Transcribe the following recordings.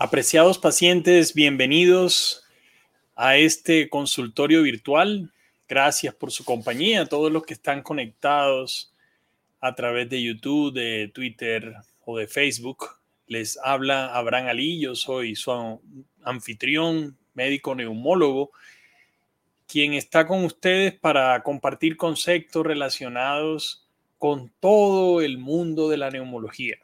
Apreciados pacientes, bienvenidos a este consultorio virtual. Gracias por su compañía, todos los que están conectados a través de YouTube, de Twitter o de Facebook. Les habla Abraham Ali, yo soy su anfitrión, médico neumólogo, quien está con ustedes para compartir conceptos relacionados con todo el mundo de la neumología.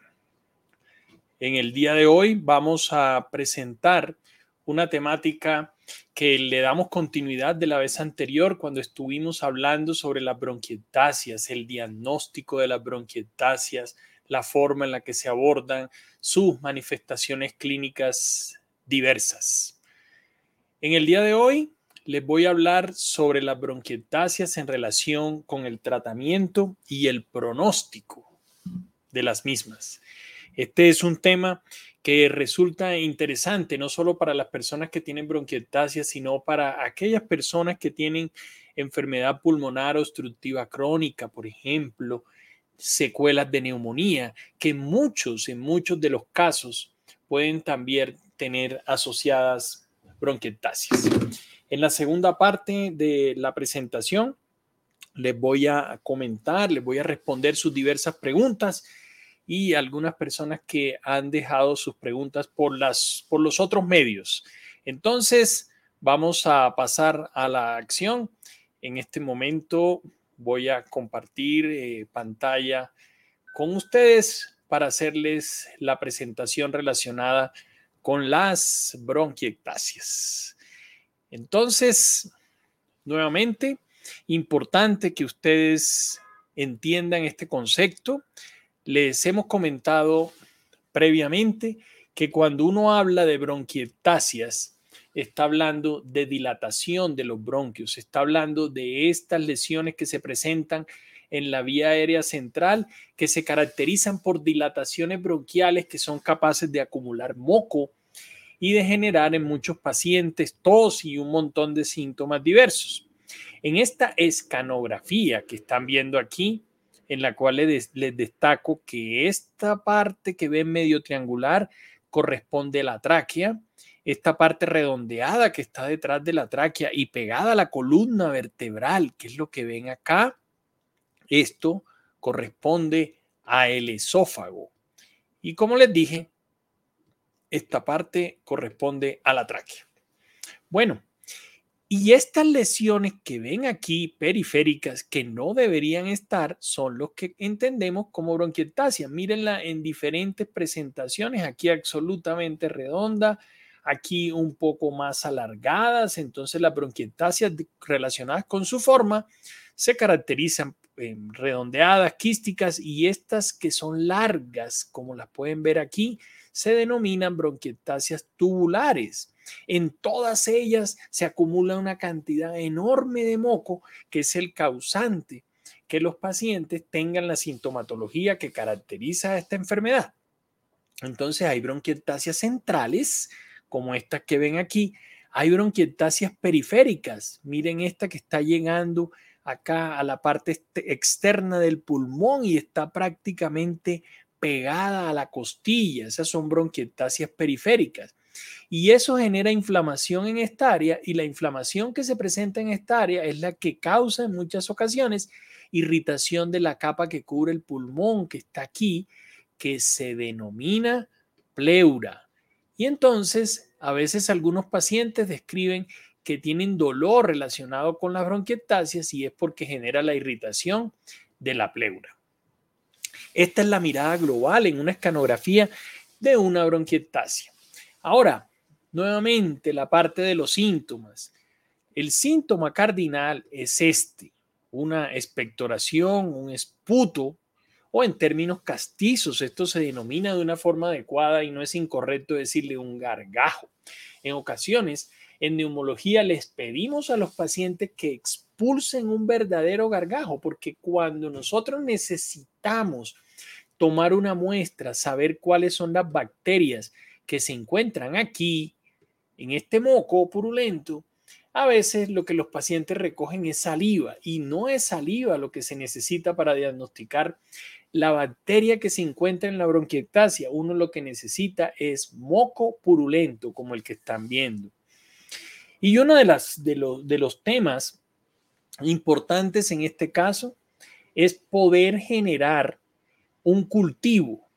En el día de hoy vamos a presentar una temática que le damos continuidad de la vez anterior cuando estuvimos hablando sobre las bronquiectasias, el diagnóstico de las bronquiectasias, la forma en la que se abordan sus manifestaciones clínicas diversas. En el día de hoy les voy a hablar sobre las bronquiectasias en relación con el tratamiento y el pronóstico de las mismas. Este es un tema que resulta interesante no solo para las personas que tienen bronquiectasia, sino para aquellas personas que tienen enfermedad pulmonar obstructiva crónica, por ejemplo, secuelas de neumonía, que muchos, en muchos de los casos, pueden también tener asociadas bronquiectasias. En la segunda parte de la presentación, les voy a comentar, les voy a responder sus diversas preguntas y algunas personas que han dejado sus preguntas por, las, por los otros medios. Entonces, vamos a pasar a la acción. En este momento voy a compartir eh, pantalla con ustedes para hacerles la presentación relacionada con las bronquiectasias. Entonces, nuevamente, importante que ustedes entiendan este concepto les hemos comentado previamente que cuando uno habla de bronquiectasias, está hablando de dilatación de los bronquios, está hablando de estas lesiones que se presentan en la vía aérea central, que se caracterizan por dilataciones bronquiales que son capaces de acumular moco y de generar en muchos pacientes tos y un montón de síntomas diversos. En esta escanografía que están viendo aquí, en la cual les, destaco que esta parte que ven medio triangular corresponde a la tráquea, esta parte redondeada que está detrás de la tráquea y pegada a la columna vertebral, que es lo que ven acá, esto corresponde a el esófago. Y como les dije, esta parte corresponde a la tráquea. Bueno, y estas lesiones que ven aquí periféricas que no deberían estar son los que entendemos como bronquiectasia. Mírenla en diferentes presentaciones, aquí absolutamente redonda, aquí un poco más alargadas. Entonces las bronquiectasias relacionadas con su forma se caracterizan en redondeadas, quísticas y estas que son largas, como las pueden ver aquí, se denominan bronquiectasias tubulares. En todas ellas se acumula una cantidad enorme de moco que es el causante que los pacientes tengan la sintomatología que caracteriza a esta enfermedad. Entonces hay bronquiectasias centrales, como estas que ven aquí. Hay bronquiectasias periféricas. Miren esta que está llegando acá a la parte este, externa del pulmón y está prácticamente pegada a la costilla. Esas son bronquiectasias periféricas. Y eso genera inflamación en esta área y la inflamación que se presenta en esta área es la que causa en muchas ocasiones irritación de la capa que cubre el pulmón que está aquí, que se denomina pleura. Y entonces, a veces algunos pacientes describen que tienen dolor relacionado con las bronquiectasias y es porque genera la irritación de la pleura. Esta es la mirada global en una escanografía de una bronquiectasia. Ahora, nuevamente la parte de los síntomas. El síntoma cardinal es este, una expectoración, un esputo, o en términos castizos, esto se denomina de una forma adecuada y no es incorrecto decirle un gargajo. En ocasiones, en neumología les pedimos a los pacientes que expulsen un verdadero gargajo, porque cuando nosotros necesitamos tomar una muestra, saber cuáles son las bacterias que se encuentran aquí, en este moco purulento, a veces lo que los pacientes recogen es saliva y no es saliva lo que se necesita para diagnosticar la bacteria que se encuentra en la bronquiectasia, uno lo que necesita es moco purulento, como el que están viendo. Y uno de, las, de, los, de los temas importantes en este caso es poder generar un cultivo.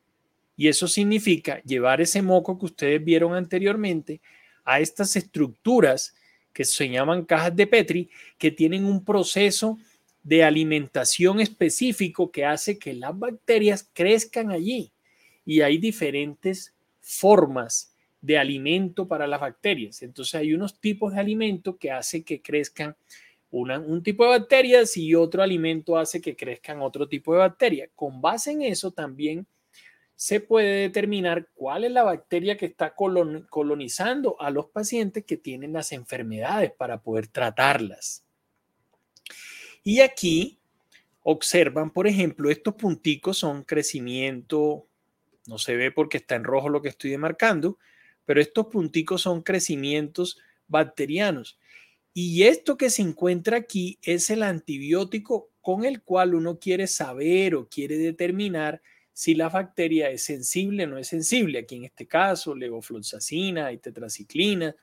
Y eso significa llevar ese moco que ustedes vieron anteriormente a estas estructuras que se llaman cajas de Petri, que tienen un proceso de alimentación específico que hace que las bacterias crezcan allí. Y hay diferentes formas de alimento para las bacterias. Entonces hay unos tipos de alimento que hace que crezcan un tipo de bacterias y otro alimento hace que crezcan otro tipo de bacteria. Con base en eso también se puede determinar cuál es la bacteria que está colonizando a los pacientes que tienen las enfermedades para poder tratarlas. Y aquí observan, por ejemplo, estos punticos son crecimiento, no se ve porque está en rojo lo que estoy demarcando, pero estos punticos son crecimientos bacterianos. Y esto que se encuentra aquí es el antibiótico con el cual uno quiere saber o quiere determinar si la bacteria es sensible o no es sensible. Aquí en este caso, levofloxacina y tetraciclina,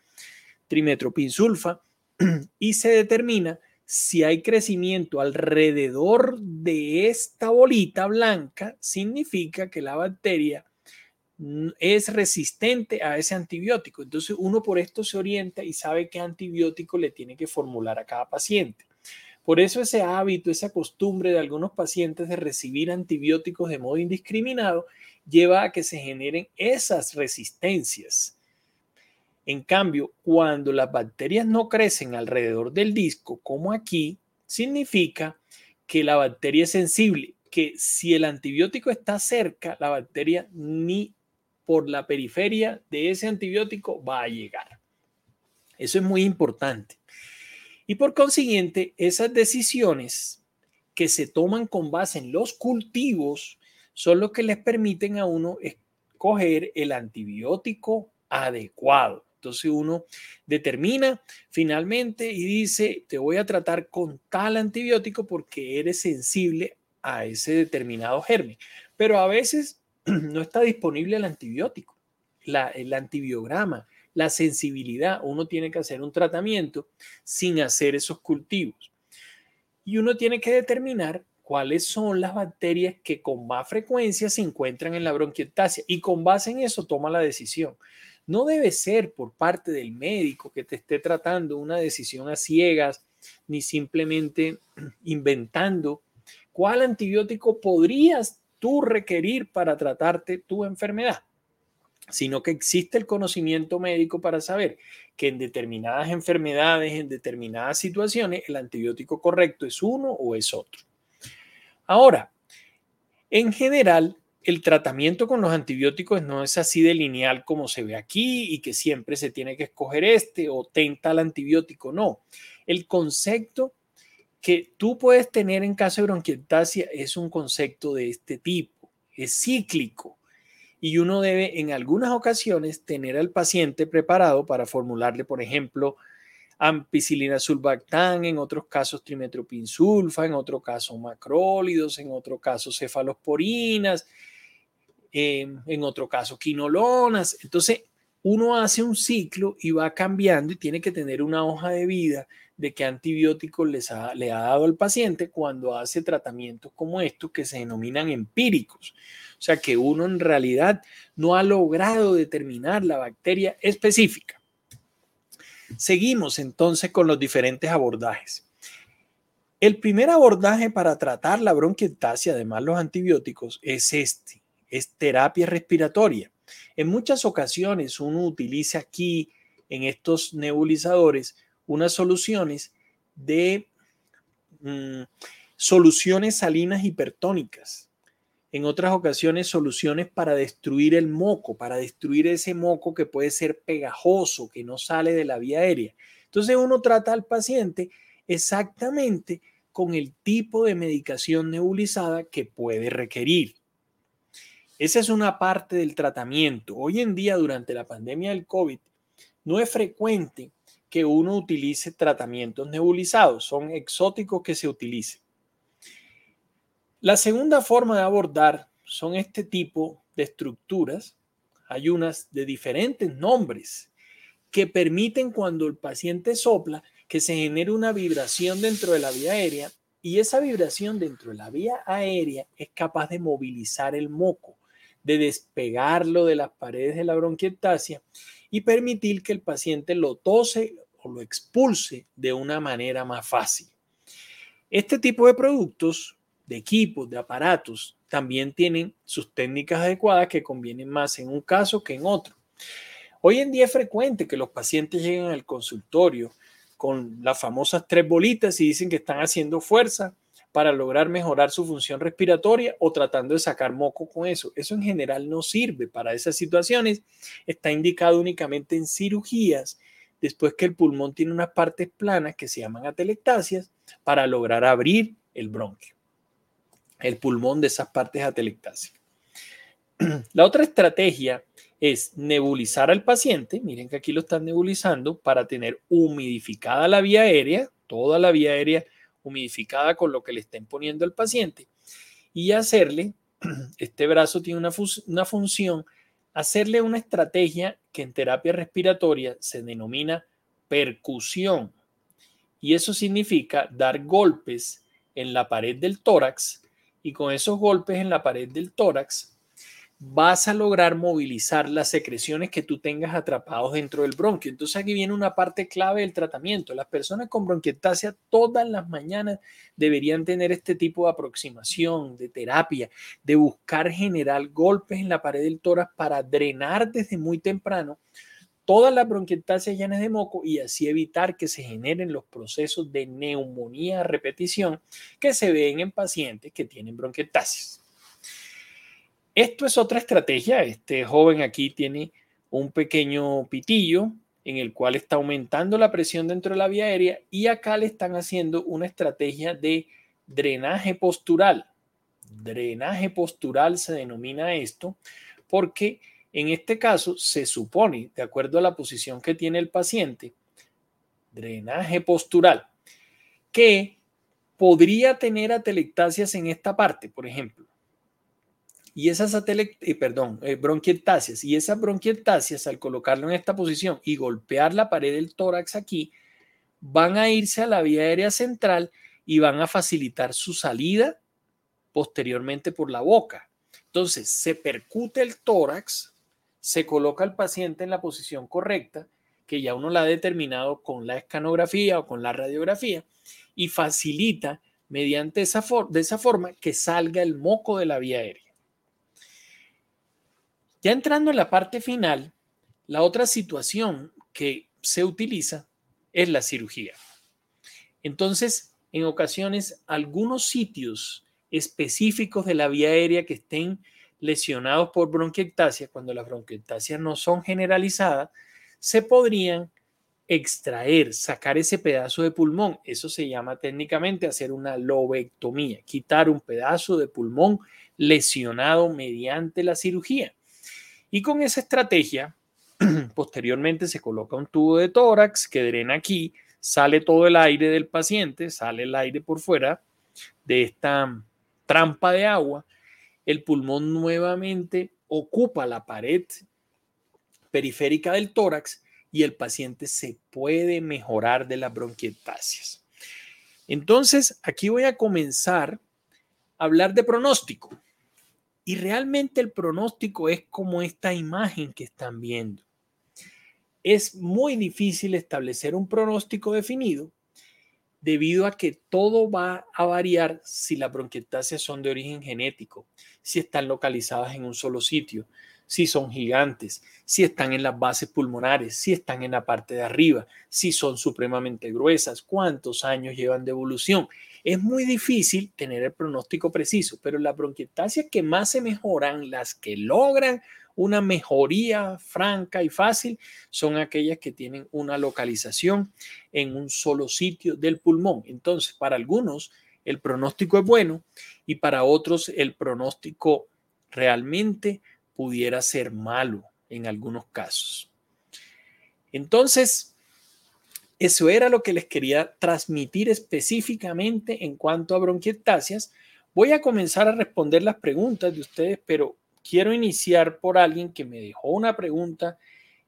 trimetropinsulfa, y se determina si hay crecimiento alrededor de esta bolita blanca, significa que la bacteria es resistente a ese antibiótico. Entonces uno por esto se orienta y sabe qué antibiótico le tiene que formular a cada paciente. Por eso ese hábito, esa costumbre de algunos pacientes de recibir antibióticos de modo indiscriminado lleva a que se generen esas resistencias. En cambio, cuando las bacterias no crecen alrededor del disco, como aquí, significa que la bacteria es sensible, que si el antibiótico está cerca, la bacteria ni por la periferia de ese antibiótico va a llegar. Eso es muy importante. Y por consiguiente, esas decisiones que se toman con base en los cultivos son los que les permiten a uno escoger el antibiótico adecuado. Entonces uno determina finalmente y dice, te voy a tratar con tal antibiótico porque eres sensible a ese determinado germen. Pero a veces no está disponible el antibiótico, el antibiograma, la sensibilidad. Uno tiene que hacer un tratamiento sin hacer esos cultivos. Y uno tiene que determinar cuáles son las bacterias que con más frecuencia se encuentran en la bronquiectasia y con base en eso toma la decisión. No debe ser por parte del médico que te esté tratando una decisión a ciegas, ni simplemente inventando cuál antibiótico podrías tú requerir para tratarte tu enfermedad, sino que existe el conocimiento médico para saber que en determinadas enfermedades, en determinadas situaciones, el antibiótico correcto es uno o es otro. Ahora, en general, el tratamiento con los antibióticos no es así de lineal como se ve aquí y que siempre se tiene que escoger este o tenta el antibiótico. No, el concepto que tú puedes tener en caso de bronquiectasia es un concepto de este tipo, es cíclico y uno debe en algunas ocasiones tener al paciente preparado para formularle, por ejemplo, ampicilina sulbactam, en otros casos trimetropinsulfa, en otro caso macrólidos, en otro caso cefalosporinas, en otro caso quinolonas. Entonces, uno hace un ciclo y va cambiando y tiene que tener una hoja de vida de qué antibióticos les le ha dado al paciente cuando hace tratamientos como estos que se denominan empíricos. O sea que uno en realidad no ha logrado determinar la bacteria específica. Seguimos entonces con los diferentes abordajes. El primer abordaje para tratar la bronquiectasia, además los antibióticos, es este es terapia respiratoria. En muchas ocasiones uno utiliza aquí en estos nebulizadores unas soluciones de mm, soluciones salinas hipertónicas. En otras ocasiones soluciones para destruir el moco, para destruir ese moco que puede ser pegajoso, que no sale de la vía aérea. Entonces uno trata al paciente exactamente con el tipo de medicación nebulizada que puede requerir. Esa es una parte del tratamiento. Hoy en día, durante la pandemia del COVID, no es frecuente que uno utilice tratamientos nebulizados. Son exóticos que se utilicen. La segunda forma de abordar son este tipo de estructuras. Hay unas de diferentes nombres que permiten cuando el paciente sopla que se genere una vibración dentro de la vía aérea y esa vibración dentro de la vía aérea es capaz de movilizar el moco, de despegarlo de las paredes de la bronquiectasia y permitir que el paciente lo tose lo expulse de una manera más fácil. Este tipo de productos, de equipos, de aparatos, también tienen sus técnicas adecuadas que convienen más en un caso que en otro. Hoy en día es frecuente que los pacientes lleguen al consultorio con las famosas tres bolitas y dicen que están haciendo fuerza para lograr mejorar su función respiratoria o tratando de sacar moco con eso. Eso en general no sirve para esas situaciones. Está indicado únicamente en cirugías después que el pulmón tiene unas partes planas que se llaman atelectasias para lograr abrir el bronquio, el pulmón de esas partes atelectásicas. La otra estrategia es nebulizar al paciente, miren que aquí lo están nebulizando, para tener humidificada la vía aérea, toda la vía aérea humidificada con lo que le estén poniendo al paciente, y hacerle, este brazo tiene una, una función, hacerle una estrategia que en terapia respiratoria se denomina percusión. Y eso significa dar golpes en la pared del tórax y con esos golpes en la pared del tórax vas a lograr movilizar las secreciones que tú tengas atrapados dentro del bronquio. Entonces aquí viene una parte clave del tratamiento. Las personas con bronquiectasia todas las mañanas deberían tener este tipo de aproximación, de terapia, de buscar generar golpes en la pared del tórax para drenar desde muy temprano todas las bronquiectasias llenas de moco y así evitar que se generen los procesos de neumonía a repetición que se ven en pacientes que tienen bronquiectasias. Esto es otra estrategia. Este joven aquí tiene un pequeño pitillo en el cual está aumentando la presión dentro de la vía aérea y acá le están haciendo una estrategia de drenaje postural. Drenaje postural se denomina esto porque en este caso se supone, de acuerdo a la posición que tiene el paciente, drenaje postural, que podría tener atelectasias en esta parte, por ejemplo. Y esas eh, perdón, eh, y esas bronquiectasias al colocarlo en esta posición y golpear la pared del tórax aquí, van a irse a la vía aérea central y van a facilitar su salida posteriormente por la boca. Entonces, se percute el tórax, se coloca al paciente en la posición correcta, que ya uno la ha determinado con la escanografía o con la radiografía, y facilita mediante esa, de esa forma que salga el moco de la vía aérea. Ya entrando en la parte final, la otra situación que se utiliza es la cirugía. Entonces, en ocasiones, algunos sitios específicos de la vía aérea que estén lesionados por bronquiectasia, cuando las bronquiectasias no son generalizadas, se podrían extraer, sacar ese pedazo de pulmón. Eso se llama técnicamente hacer una lobectomía, quitar un pedazo de pulmón lesionado mediante la cirugía. Y con esa estrategia, posteriormente se coloca un tubo de tórax que drena aquí, sale todo el aire del paciente, sale el aire por fuera de esta trampa de agua, el pulmón nuevamente ocupa la pared periférica del tórax y el paciente se puede mejorar de las bronquiectasias. Entonces, aquí voy a comenzar a hablar de pronóstico. Y realmente el pronóstico es como esta imagen que están viendo. Es muy difícil establecer un pronóstico definido debido a que todo va a variar si las bronquiectasias son de origen genético, si están localizadas en un solo sitio, si son gigantes, si están en las bases pulmonares, si están en la parte de arriba, si son supremamente gruesas, cuántos años llevan de evolución. Es muy difícil tener el pronóstico preciso, pero las bronquiectasias que más se mejoran, las que logran una mejoría franca y fácil, son aquellas que tienen una localización en un solo sitio del pulmón. Entonces, para algunos el pronóstico es bueno y para otros el pronóstico realmente pudiera ser malo en algunos casos. Entonces, eso era lo que les quería transmitir específicamente en cuanto a bronquiectasias, Voy a comenzar a responder las preguntas de ustedes, pero quiero iniciar por alguien que me dejó una pregunta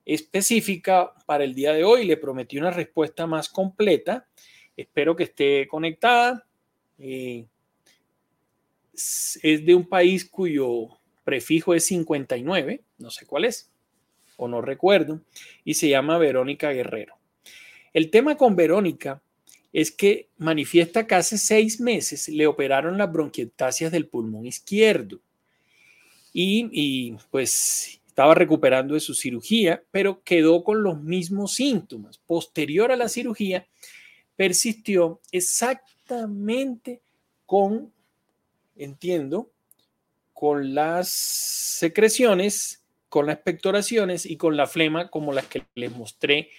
específica para el día de hoy. Le prometí una respuesta más completa. Espero que esté conectada. Eh, es de un país cuyo prefijo es 59, no sé cuál es, o no recuerdo, y se llama Verónica Guerrero. El tema con Verónica es que manifiesta que hace seis meses le operaron las bronquiectasias del pulmón izquierdo y, y pues estaba recuperando de su cirugía, pero quedó con los mismos síntomas. Posterior a la cirugía, persistió exactamente con, entiendo, con las secreciones, con las expectoraciones y con la flema como las que les mostré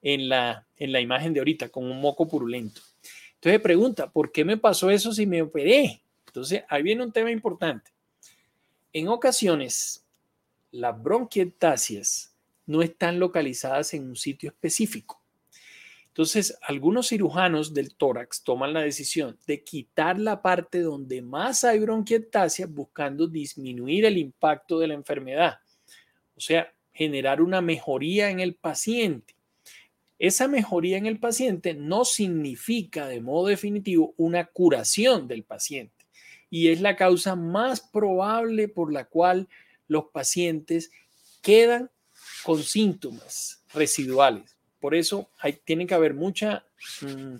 en la, en la imagen de ahorita, con un moco purulento. Entonces pregunta, ¿por qué me pasó eso si me operé? Entonces, ahí viene un tema importante. En ocasiones, las bronquiectasias no están localizadas en un sitio específico. Entonces, algunos cirujanos del tórax toman la decisión de quitar la parte donde más hay bronquiectasias buscando disminuir el impacto de la enfermedad, o sea, generar una mejoría en el paciente. Esa mejoría en el paciente no significa de modo definitivo una curación del paciente y es la causa más probable por la cual los pacientes quedan con síntomas residuales. Por eso hay, tiene que haber mucha mm,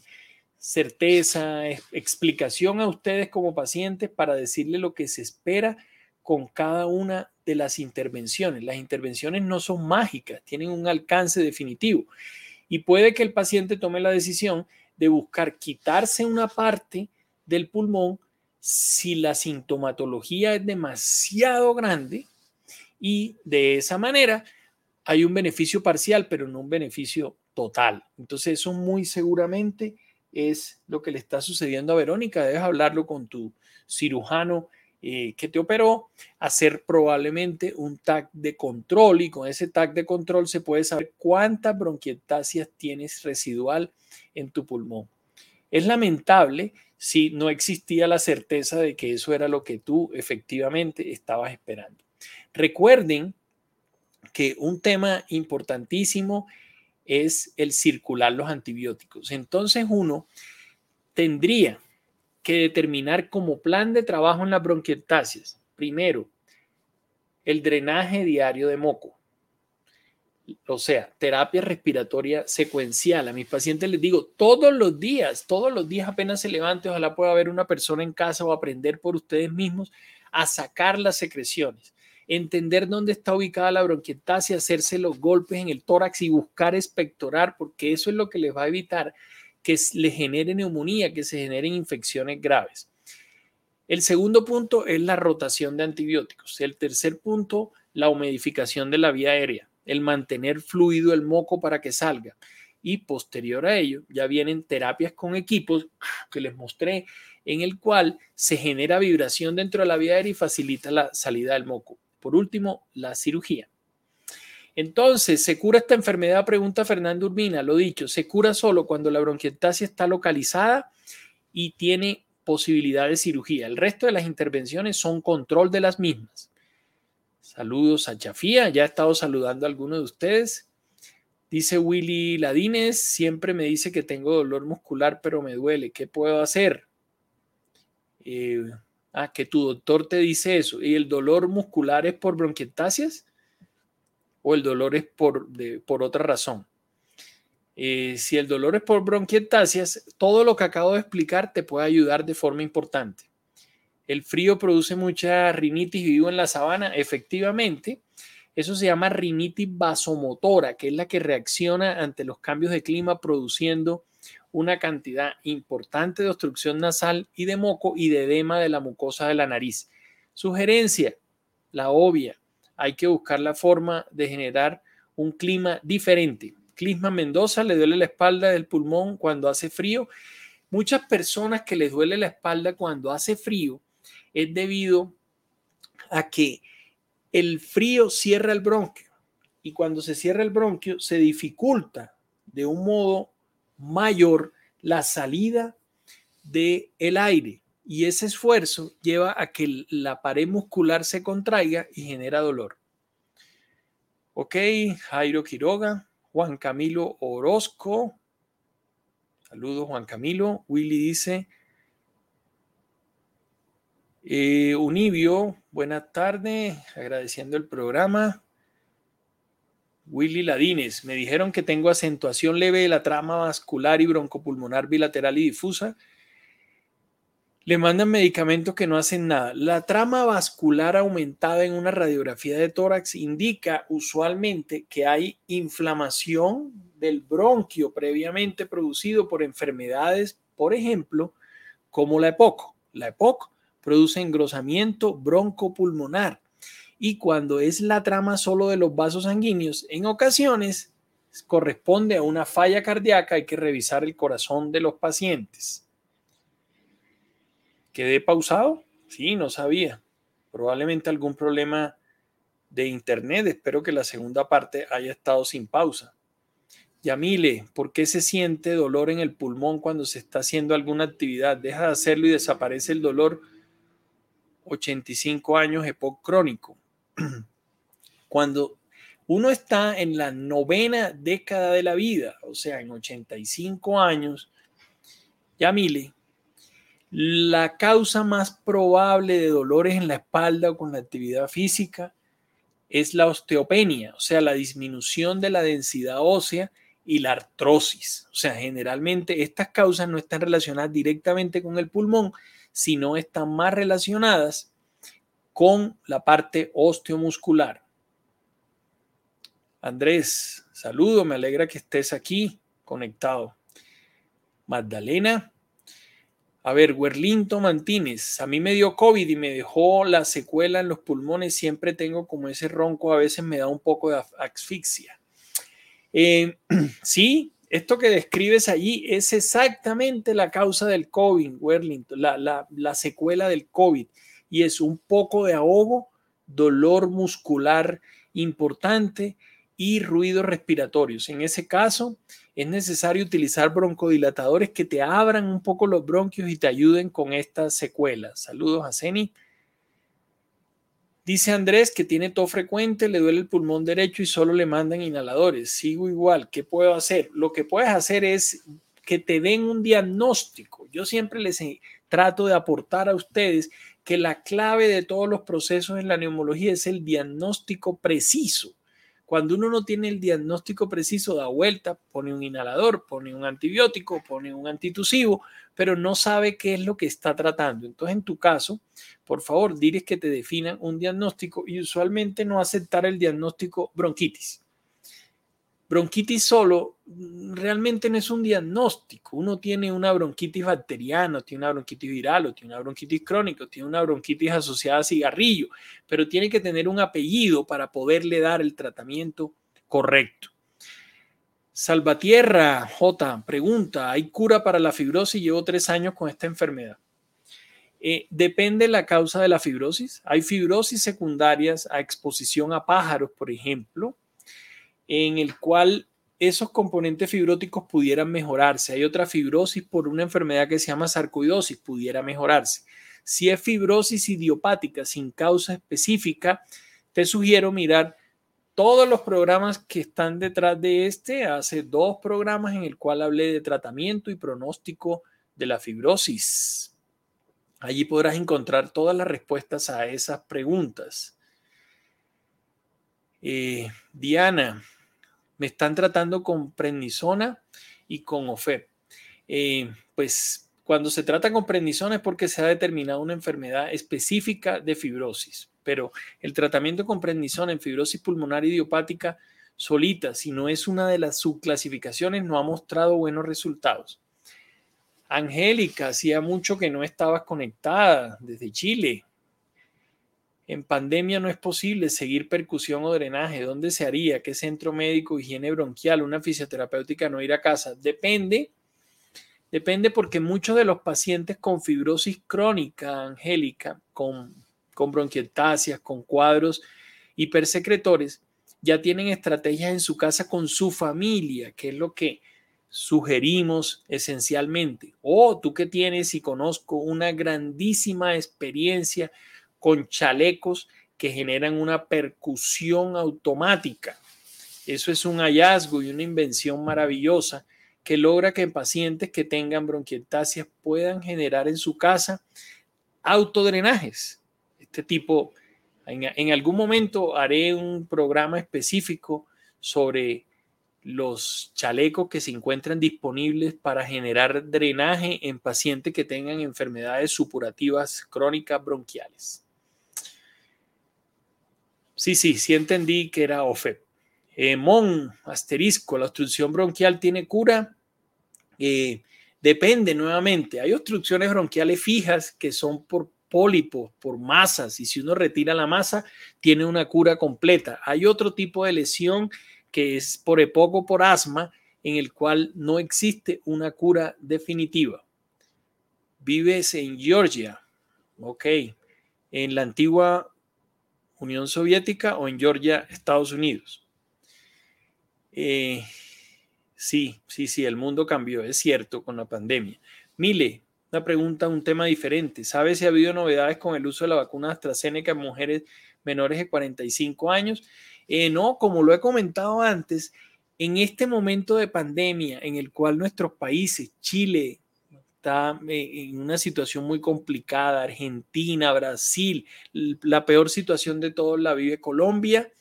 certeza, explicación a ustedes como pacientes para decirle lo que se espera con cada una de las intervenciones. Las intervenciones no son mágicas, tienen un alcance definitivo. Y puede que el paciente tome la decisión de buscar quitarse una parte del pulmón si la sintomatología es demasiado grande y de esa manera hay un beneficio parcial, pero no un beneficio total. Entonces eso muy seguramente es lo que le está sucediendo a Verónica. Debes hablarlo con tu cirujano eh, que te operó, hacer probablemente un TAC de control y con ese TAC de control se puede saber cuántas bronquiectasias tienes residual en tu pulmón. Es lamentable si no existía la certeza de que eso era lo que tú efectivamente estabas esperando. Recuerden que un tema importantísimo es el circular los antibióticos. Entonces uno tendría que determinar como plan de trabajo en las bronquiectasias, primero, el drenaje diario de moco. O sea, terapia respiratoria secuencial. A mis pacientes les digo todos los días, todos los días apenas se levante, ojalá pueda haber una persona en casa o aprender por ustedes mismos a sacar las secreciones entender dónde está ubicada la bronquiectasia, hacerse los golpes en el tórax y buscar expectorar, porque eso es lo que les va a evitar que le genere neumonía, que se generen infecciones graves. El segundo punto es la rotación de antibióticos. El tercer punto, la humidificación de la vía aérea, el mantener fluido el moco para que salga. Y posterior a ello, ya vienen terapias con equipos que les mostré, en el cual se genera vibración dentro de la vía aérea y facilita la salida del moco. Por último, la cirugía. Entonces, ¿se cura esta enfermedad? Pregunta Fernando Urbina. Lo dicho, se cura solo cuando la bronquiectasia está localizada y tiene posibilidad de cirugía. El resto de las intervenciones son control de las mismas. Saludos a Chafía, ya he estado saludando a algunos de ustedes. Dice Willy Ladines, siempre me dice que tengo dolor muscular, pero me duele. ¿Qué puedo hacer? Eh, Que tu doctor te dice eso. ¿Y el dolor muscular es por bronquiectasias? ¿O el dolor es por, por otra razón? Eh, si el dolor es por bronquiectasias, todo lo que acabo de explicar te puede ayudar de forma importante. El frío produce mucha rinitis y vivo en la sabana. Efectivamente, eso se llama rinitis vasomotora, que es la que reacciona ante los cambios de clima produciendo una cantidad importante de obstrucción nasal y de moco y de edema de la mucosa de la nariz. Sugerencia, la obvia, hay que buscar la forma de generar un clima diferente. Clisma Mendoza le duele la espalda del pulmón cuando hace frío. Muchas personas que les duele la espalda cuando hace frío es debido a que el frío cierra el bronquio y cuando se cierra el bronquio se dificulta de un modo mayor la salida del el aire y ese esfuerzo lleva a que la pared muscular se contraiga y genera dolor. Ok, Jairo Quiroga, Juan Camilo Orozco. Saludos, Juan Camilo. Willy dice, eh, Unibio, buenas tardes, agradeciendo el programa. Willy Ladines, me dijeron que tengo acentuación leve de la trama vascular y broncopulmonar bilateral y difusa le mandan medicamentos que no hacen nada. La trama vascular aumentada en una radiografía de tórax indica usualmente que hay inflamación del bronquio previamente producido por enfermedades, por ejemplo, como la EPOC. La EPOC produce engrosamiento broncopulmonar y cuando es la trama solo de los vasos sanguíneos, en ocasiones corresponde a una falla cardíaca, hay que revisar el corazón de los pacientes. ¿Quedé pausado? Sí, no sabía. Probablemente algún problema de internet. Espero que la segunda parte haya estado sin pausa. Yamile, ¿por qué se siente dolor en el pulmón cuando se está haciendo alguna actividad? Deja de hacerlo y desaparece el dolor. 85 años EPOC crónico. Cuando uno está en la novena década de la vida, o sea, en 85 años, Yamile, la causa más probable de dolores en la espalda o con la actividad física es la osteopenia, o sea, la disminución de la densidad ósea y la artrosis. O sea, generalmente estas causas no están relacionadas directamente con el pulmón, sino están más relacionadas con la parte osteomuscular. Andrés, saludo, me alegra que estés aquí conectado. Magdalena, a ver, Werlinto Mantínez, a mí me dio COVID y me dejó la secuela en los pulmones. Siempre tengo como ese ronco, a veces me da un poco de asfixia. Eh, sí, esto que describes allí es exactamente la causa del COVID, Werlinton, la, la secuela del COVID. Y es un poco de ahogo, dolor muscular importante y ruidos respiratorios. En ese caso, es necesario utilizar broncodilatadores que te abran un poco los bronquios y te ayuden con estas secuelas. Saludos a Ceni. Dice Andrés que tiene tos frecuente, le duele el pulmón derecho y solo le mandan inhaladores. Sigo igual. ¿Qué puedo hacer? Lo que puedes hacer es que te den un diagnóstico. Yo siempre les trato de aportar a ustedes que la clave de todos los procesos en la neumología es el diagnóstico preciso. Cuando uno no tiene el diagnóstico preciso, da vuelta, pone un inhalador, pone un antibiótico, pone un antitusivo, pero no sabe qué es lo que está tratando. Entonces, en tu caso, por favor, diles que te definan un diagnóstico y usualmente no aceptar el diagnóstico bronquitis. Bronquitis solo mm, realmente no es un diagnóstico. Uno tiene una bronquitis bacteriana, tiene una bronquitis viral, o tiene una bronquitis crónica, tiene una bronquitis asociada a cigarrillo, pero tiene que tener un apellido para poderle dar el tratamiento correcto. Salvatierra J pregunta, ¿hay cura para la fibrosis? Llevo tres años con esta enfermedad. Eh, depende la causa de la fibrosis. Hay fibrosis secundarias a exposición a pájaros, por ejemplo, en el cual esos componentes fibróticos pudieran mejorarse. Hay otra fibrosis por una enfermedad que se llama sarcoidosis, pudiera mejorarse. Si es fibrosis idiopática sin causa específica, te sugiero mirar todos los programas que están detrás de este. Hace dos programas en el cual hablé de tratamiento y pronóstico de la fibrosis. Allí podrás encontrar todas las respuestas a esas preguntas. Eh, Diana, me están tratando con prednisona y con OFEP. Eh, pues cuando se trata con prednisona es porque se ha determinado una enfermedad específica de fibrosis, pero el tratamiento con prednisona en fibrosis pulmonar idiopática solita, si no es una de las subclasificaciones, no ha mostrado buenos resultados. Angélica, hacía mucho que no estabas conectada desde Chile. En pandemia no es posible seguir percusión o drenaje. ¿Dónde se haría? ¿Qué centro médico, higiene bronquial, una fisioterapéutica no ir a casa? Depende. Depende porque muchos de los pacientes con fibrosis crónica, angélica, con, con con cuadros hipersecretores, ya tienen estrategias en su casa con su familia, que es lo que sugerimos esencialmente, o tú que tienes y conozco una grandísima experiencia con chalecos que generan una percusión automática. Eso es un hallazgo y una invención maravillosa que logra que pacientes que tengan bronquiectasias puedan generar en su casa autodrenajes. Este tipo, en, en algún momento haré un programa específico sobre los chalecos que se encuentran disponibles para generar drenaje en pacientes que tengan enfermedades supurativas crónicas bronquiales. Sí, sí, sí entendí que era OFEP. Eh, MON, asterisco, la obstrucción bronquial tiene cura. Eh, depende nuevamente. Hay obstrucciones bronquiales fijas que son por pólipos, por masas, y si uno retira la masa, tiene una cura completa. Hay otro tipo de lesión que es por epoco por asma, en el cual no existe una cura definitiva. Vives en Georgia, ok, en la antigua Unión Soviética o en Georgia, Estados Unidos. Eh, sí, sí, sí, el mundo cambió, es cierto, con la pandemia. Mile, una pregunta, un tema diferente. ¿Sabe si ha habido novedades con el uso de la vacuna AstraZeneca en mujeres menores de 45 años? Eh, no, como lo he comentado antes, en este momento de pandemia en el cual nuestros países, Chile, está eh, en una situación muy complicada, Argentina, Brasil, la peor situación de todos la vive Colombia,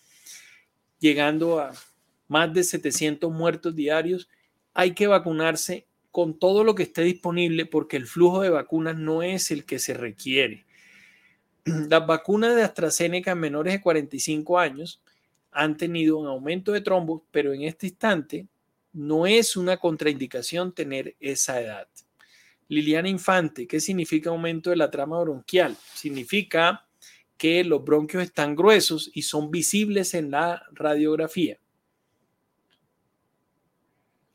llegando a más de 700 muertos diarios, hay que vacunarse con todo lo que esté disponible porque el flujo de vacunas no es el que se requiere. Las vacunas de AstraZeneca en menores de 45 años han tenido un aumento de trombos, pero en este instante no es una contraindicación tener esa edad. Liliana Infante, ¿qué significa aumento de la trama bronquial? Significa que los bronquios están gruesos y son visibles en la radiografía.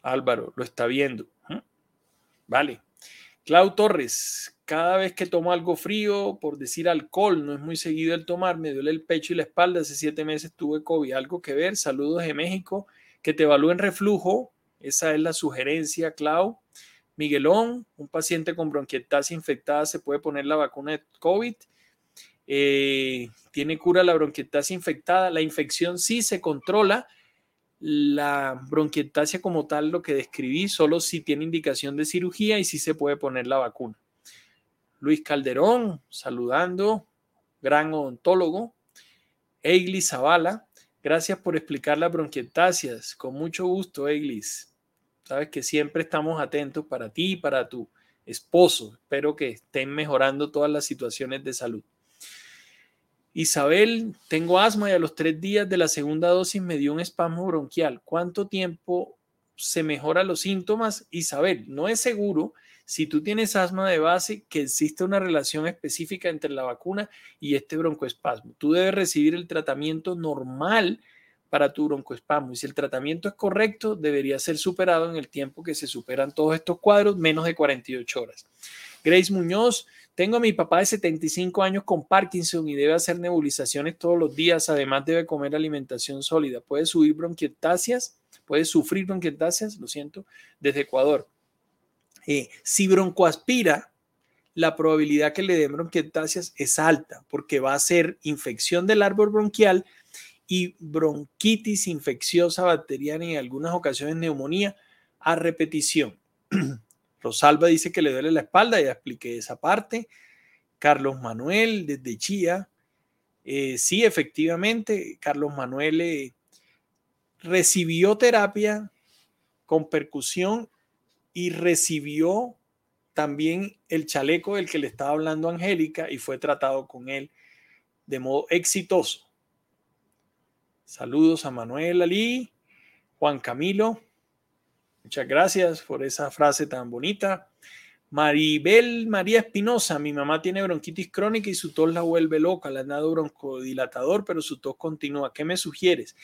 Álvaro, lo está viendo. Vale. Clau Torres, cada vez que tomo algo frío, por decir alcohol, no es muy seguido el tomar, me duele el pecho y la espalda. Hace siete meses tuve COVID, algo que ver. Saludos de México, que te evalúen reflujo. Esa es la sugerencia, Clau. Miguelón, un paciente con bronquiectasia infectada se puede poner la vacuna de COVID. Eh, tiene cura la bronquiectasia infectada. La infección sí se controla la bronquiectasia como tal, lo que describí, solo si tiene indicación de cirugía y si se puede poner la vacuna. Luis Calderón, saludando, gran odontólogo. Eiglis Zavala, gracias por explicar las bronquiectasias. Con mucho gusto, Eiglis. Sabes que siempre estamos atentos para ti y para tu esposo. Espero que estén mejorando todas las situaciones de salud. Isabel, tengo asma y a los tres días de la segunda dosis me dio un espasmo bronquial. ¿Cuánto tiempo se mejoran los síntomas? Isabel, no es seguro si tú tienes asma de base que existe una relación específica entre la vacuna y este broncoespasmo. Tú debes recibir el tratamiento normal para tu broncoespasmo y si el tratamiento es correcto, debería ser superado en el tiempo que se superan todos estos cuadros, menos de 48 horas. Grace Muñoz, tengo a mi papá de 75 años con Parkinson y debe hacer nebulizaciones todos los días. Además, debe comer alimentación sólida. Puede subir bronquiectasias, puede sufrir bronquiectasias, lo siento, desde Ecuador. Eh, si broncoaspira, la probabilidad que le den bronquiectasias es alta porque va a ser infección del árbol bronquial y bronquitis infecciosa bacteriana y en algunas ocasiones neumonía a repetición. Rosalba dice que le duele la espalda, ya expliqué esa parte. Carlos Manuel desde Chía. Eh, sí, efectivamente, Carlos Manuel eh, recibió terapia con percusión y recibió también el chaleco del que le estaba hablando Angélica y fue tratado con él de modo exitoso. Saludos a Manuel Ali, Juan Camilo. Muchas gracias por esa frase tan bonita. Maribel María Espinosa, mi mamá tiene bronquitis crónica y su tos la vuelve loca, le han dado broncodilatador, pero su tos continúa. ¿Qué me sugieres?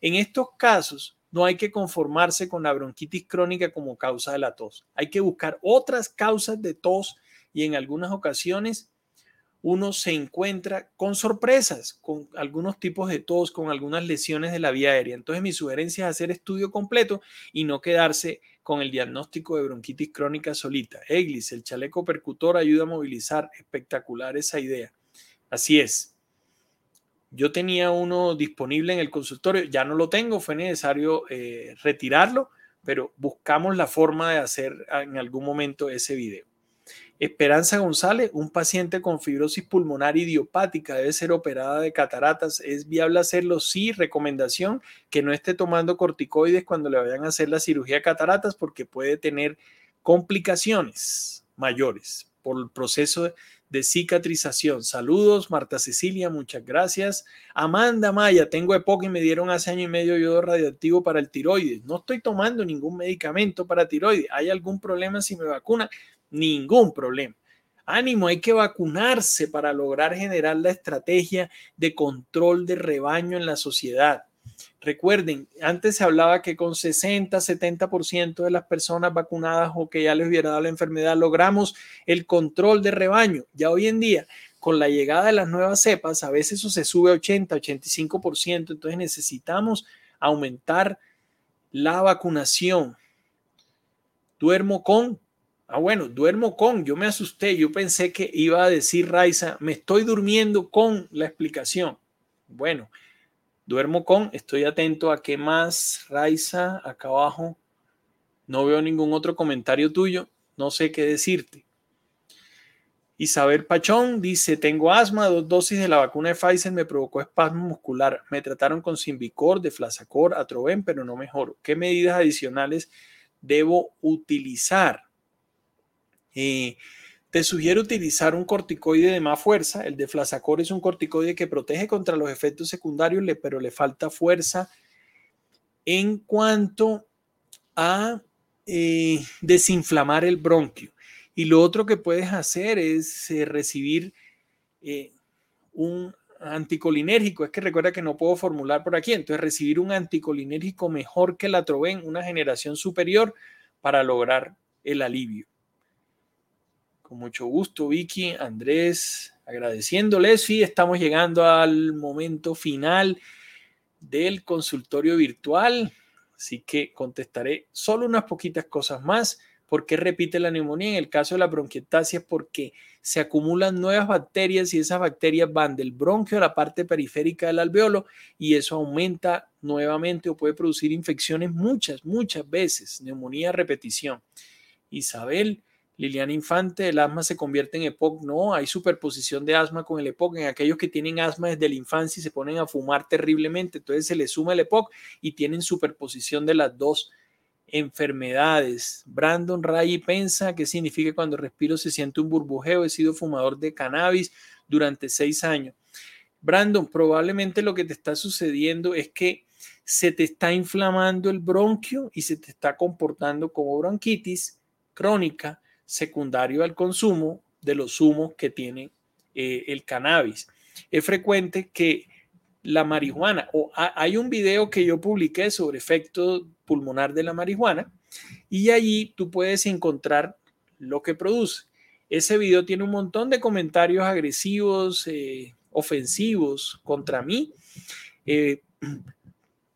En estos casos, no hay que conformarse con la bronquitis crónica como causa de la tos. Hay que buscar otras causas de tos y en algunas ocasiones uno se encuentra con sorpresas, con algunos tipos de tos, con algunas lesiones de la vía aérea. Entonces mi sugerencia es hacer estudio completo y no quedarse con el diagnóstico de bronquitis crónica solita. Eglis, el chaleco percutor ayuda a movilizar. Espectacular esa idea. Así es. Yo tenía uno disponible en el consultorio, ya no lo tengo, fue necesario eh, retirarlo, pero buscamos la forma de hacer en algún momento ese video. Esperanza González, un paciente con fibrosis pulmonar idiopática debe ser operada de cataratas. ¿Es viable hacerlo? Sí, recomendación que no esté tomando corticoides cuando le vayan a hacer la cirugía de cataratas porque puede tener complicaciones mayores por el proceso de cicatrización. Saludos, Marta Cecilia, muchas gracias. Amanda Maya, tengo EPOC y me dieron hace año y medio yodo radioactivo para el tiroides. No estoy tomando ningún medicamento para tiroides. ¿Hay algún problema si me vacuna? Ningún problema. Ánimo, hay que vacunarse para lograr generar la estrategia de control de rebaño en la sociedad. Recuerden, antes se hablaba que con 60, 70% de las personas vacunadas o que ya les hubiera dado la enfermedad logramos el control de rebaño. Ya hoy en día, con la llegada de las nuevas cepas, a veces eso se sube a 80, 85%, entonces necesitamos aumentar la vacunación. Duermo con Ah, bueno, duermo con, yo me asusté, yo pensé que iba a decir Raiza, me estoy durmiendo con la explicación. Bueno, duermo con, estoy atento a qué más, Raiza, acá abajo. No veo ningún otro comentario tuyo, no sé qué decirte. Isabel Pachón dice, tengo asma, dos dosis de la vacuna de Pfizer me provocó espasmo muscular. Me trataron con Simbicor, Deflasacor, Atroven, pero no mejoro. ¿Qué medidas adicionales debo utilizar? Eh, te sugiero utilizar un corticoide de más fuerza. El de Flasacor es un corticoide que protege contra los efectos secundarios, pero le falta fuerza en cuanto a eh, desinflamar el bronquio. Y lo otro que puedes hacer es eh, recibir un anticolinérgico. Es que recuerda que no puedo formular por aquí. Entonces, recibir un anticolinérgico mejor que la Troven, una generación superior, para lograr el alivio. Con mucho gusto, Vicky, Andrés, agradeciéndoles. Sí, estamos llegando al momento final del consultorio virtual, así que contestaré solo unas poquitas cosas más. ¿Por qué repite la neumonía? En el caso de la bronquiectasia es porque se acumulan nuevas bacterias y esas bacterias van del bronquio a la parte periférica del alveolo y eso aumenta nuevamente o puede producir infecciones muchas, muchas veces, neumonía repetición. Isabel, Liliana Infante, el asma se convierte en EPOC. No, hay superposición de asma con el EPOC. En aquellos que tienen asma desde la infancia y se ponen a fumar terriblemente, entonces se le suma el EPOC y tienen superposición de las dos enfermedades. Brandon Ray pensa qué significa cuando respiro se siente un burbujeo. He sido fumador de cannabis durante seis años. Brandon, probablemente lo que te está sucediendo es que se te está inflamando el bronquio y se te está comportando como bronquitis crónica secundario al consumo de los humos que tiene eh, el cannabis. Es frecuente que la marihuana, o hay un video que yo publiqué sobre efecto pulmonar de la marihuana y allí tú puedes encontrar lo que produce. Ese video tiene un montón de comentarios agresivos, eh, ofensivos contra mí. Eh,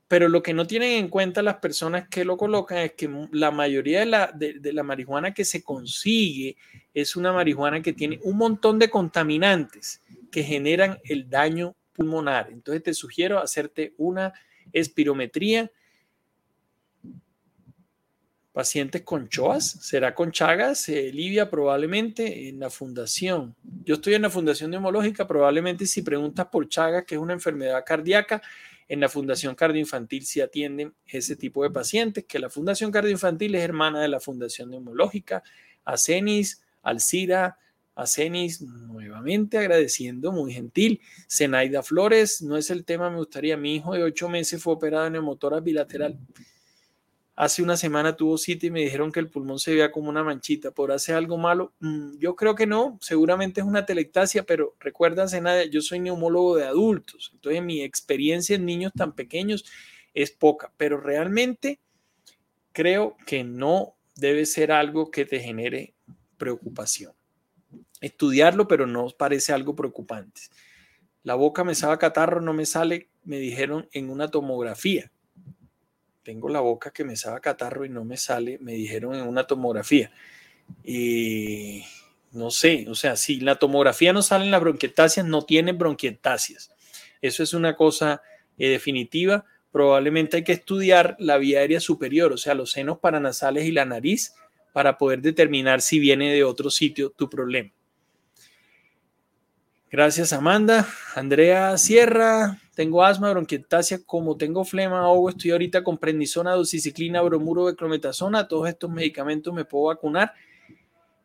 pero lo que no tienen en cuenta las personas que lo colocan es que la mayoría de la, de, la marihuana que se consigue es una marihuana que tiene un montón de contaminantes que generan el daño pulmonar. Entonces te sugiero hacerte una espirometría. Pacientes con choas, será con Chagas, eh, Livia probablemente en la fundación. Yo estoy en la fundación neumológica, probablemente si preguntas por Chagas, que es una enfermedad cardíaca, en la Fundación Cardioinfantil se atienden ese tipo de pacientes, que la Fundación Cardioinfantil es hermana de la Fundación Neumológica, Acenis, Alcira, Acenis, nuevamente agradeciendo, muy gentil. Zenaida Flores, no es el tema, me gustaría, mi hijo de ocho meses fue operado en neumotora bilateral hace una semana tuvo cita y me dijeron que el pulmón se veía como una manchita. ¿Podrá hacer algo malo? Mm, yo creo que no, seguramente es una telectasia, pero recuérdense nada, yo soy neumólogo de adultos, entonces mi experiencia en niños tan pequeños es poca, pero realmente creo que no debe ser algo que te genere preocupación. estudiarlo, pero no parece algo preocupante. La boca me sabe catarro, no me sale, me dijeron en una tomografía. Tengo la boca que me sabe catarro y no me sale, me dijeron en una tomografía. Y no sé, o sea, si la tomografía no sale en las bronquiectasias, no tiene bronquiectasias. Eso es una cosa eh, definitiva. Probablemente hay que estudiar la vía aérea superior, o sea, los senos paranasales y la nariz, para poder determinar si viene de otro sitio tu problema. Gracias, Amanda. Andrea Sierra, tengo asma, bronquiectasia, como tengo flema, ahogo, estoy ahorita con prednisona, doxiciclina, bromuro, clometasona, todos estos medicamentos me puedo vacunar.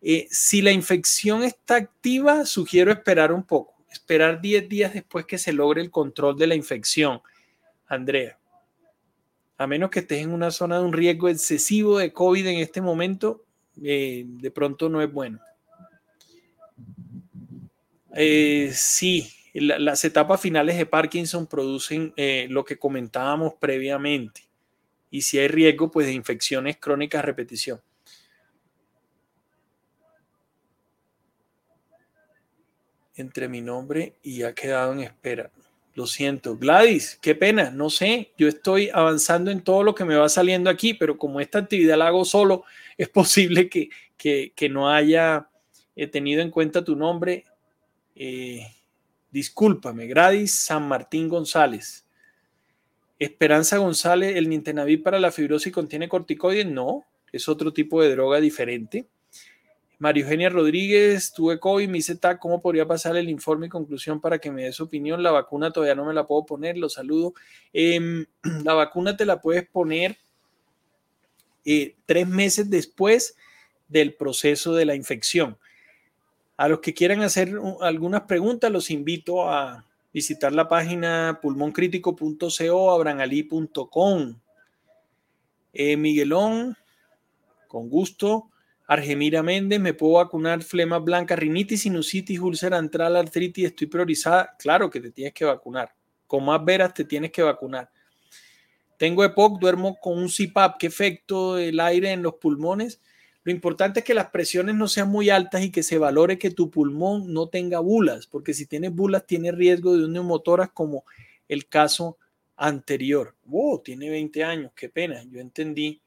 Eh, si la infección está activa, sugiero esperar un poco, esperar 10 días después que se logre el control de la infección. Andrea, a menos que estés en una zona de un riesgo excesivo de COVID en este momento, eh, de pronto no es bueno. Eh, sí, las etapas finales de Parkinson producen eh, lo que comentábamos previamente. Y si hay riesgo, pues de infecciones crónicas repetición. Entre mi nombre y ha quedado en espera. Lo siento. Gladys, qué pena, no sé. Yo estoy avanzando en todo lo que me va saliendo aquí, pero como esta actividad la hago solo, es posible que, que no haya eh, tenido en cuenta tu nombre eh, discúlpame, Gradis San Martín González. Esperanza González, el Nintenavid para la fibrosis contiene corticoides. No, es otro tipo de droga diferente. María Eugenia Rodríguez, tuve COVID, me hice TAC, ¿cómo podría pasar el informe y conclusión para que me dé su opinión? La vacuna todavía no me la puedo poner, lo saludo. Em, la vacuna te la puedes poner eh, tres meses después del proceso de la infección. A los que quieran hacer algunas preguntas, los invito a visitar la página pulmoncritico.co, abranalí.com. Eh, Miguelón, con gusto. Argemira Méndez, me puedo vacunar flema blanca, rinitis, sinusitis, úlcera antral, artritis, estoy priorizada. Claro que te tienes que vacunar. Con más veras te tienes que vacunar. Tengo EPOC, duermo con un CPAP. ¿Qué efecto del aire en los pulmones? Lo importante es que las presiones no sean muy altas y que se valore que tu pulmón no tenga bulas, porque si tienes bulas tiene riesgo de un neumotórax como el caso anterior. Wow, tiene 20 años, qué pena. Yo entendí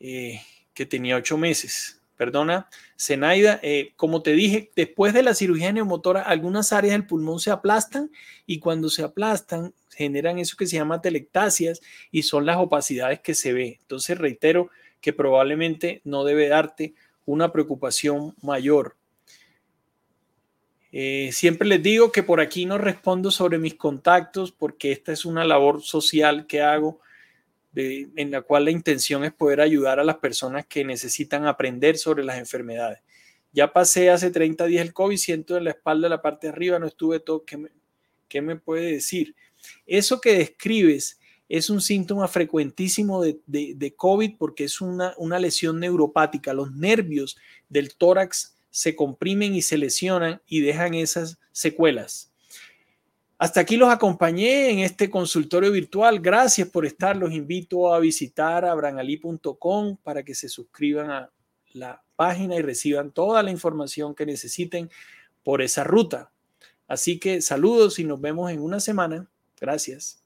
eh, que tenía 8 meses. Perdona, Zenaida, eh, como te dije, después de la cirugía neumotora, algunas áreas del pulmón se aplastan y cuando se aplastan generan eso que se llama telectasias y son las opacidades que se ve. Entonces, reitero, que probablemente no debe darte una preocupación mayor. Eh, siempre les digo que por aquí no respondo sobre mis contactos porque esta es una labor social que hago en la cual la intención es poder ayudar a las personas que necesitan aprender sobre las enfermedades. Ya pasé hace 30 días el COVID, siento en la espalda, la parte de arriba, no estuve todo. ¿Qué me, qué me puede decir? Eso que describes es un síntoma frecuentísimo de, COVID porque es una, una lesión neuropática. Los nervios del tórax se comprimen y se lesionan y dejan esas secuelas. Hasta aquí los acompañé en este consultorio virtual. Gracias por estar. Los invito a visitar abranali.com para que se suscriban a la página y reciban toda la información que necesiten por esa ruta. Así que saludos y nos vemos en una semana. Gracias.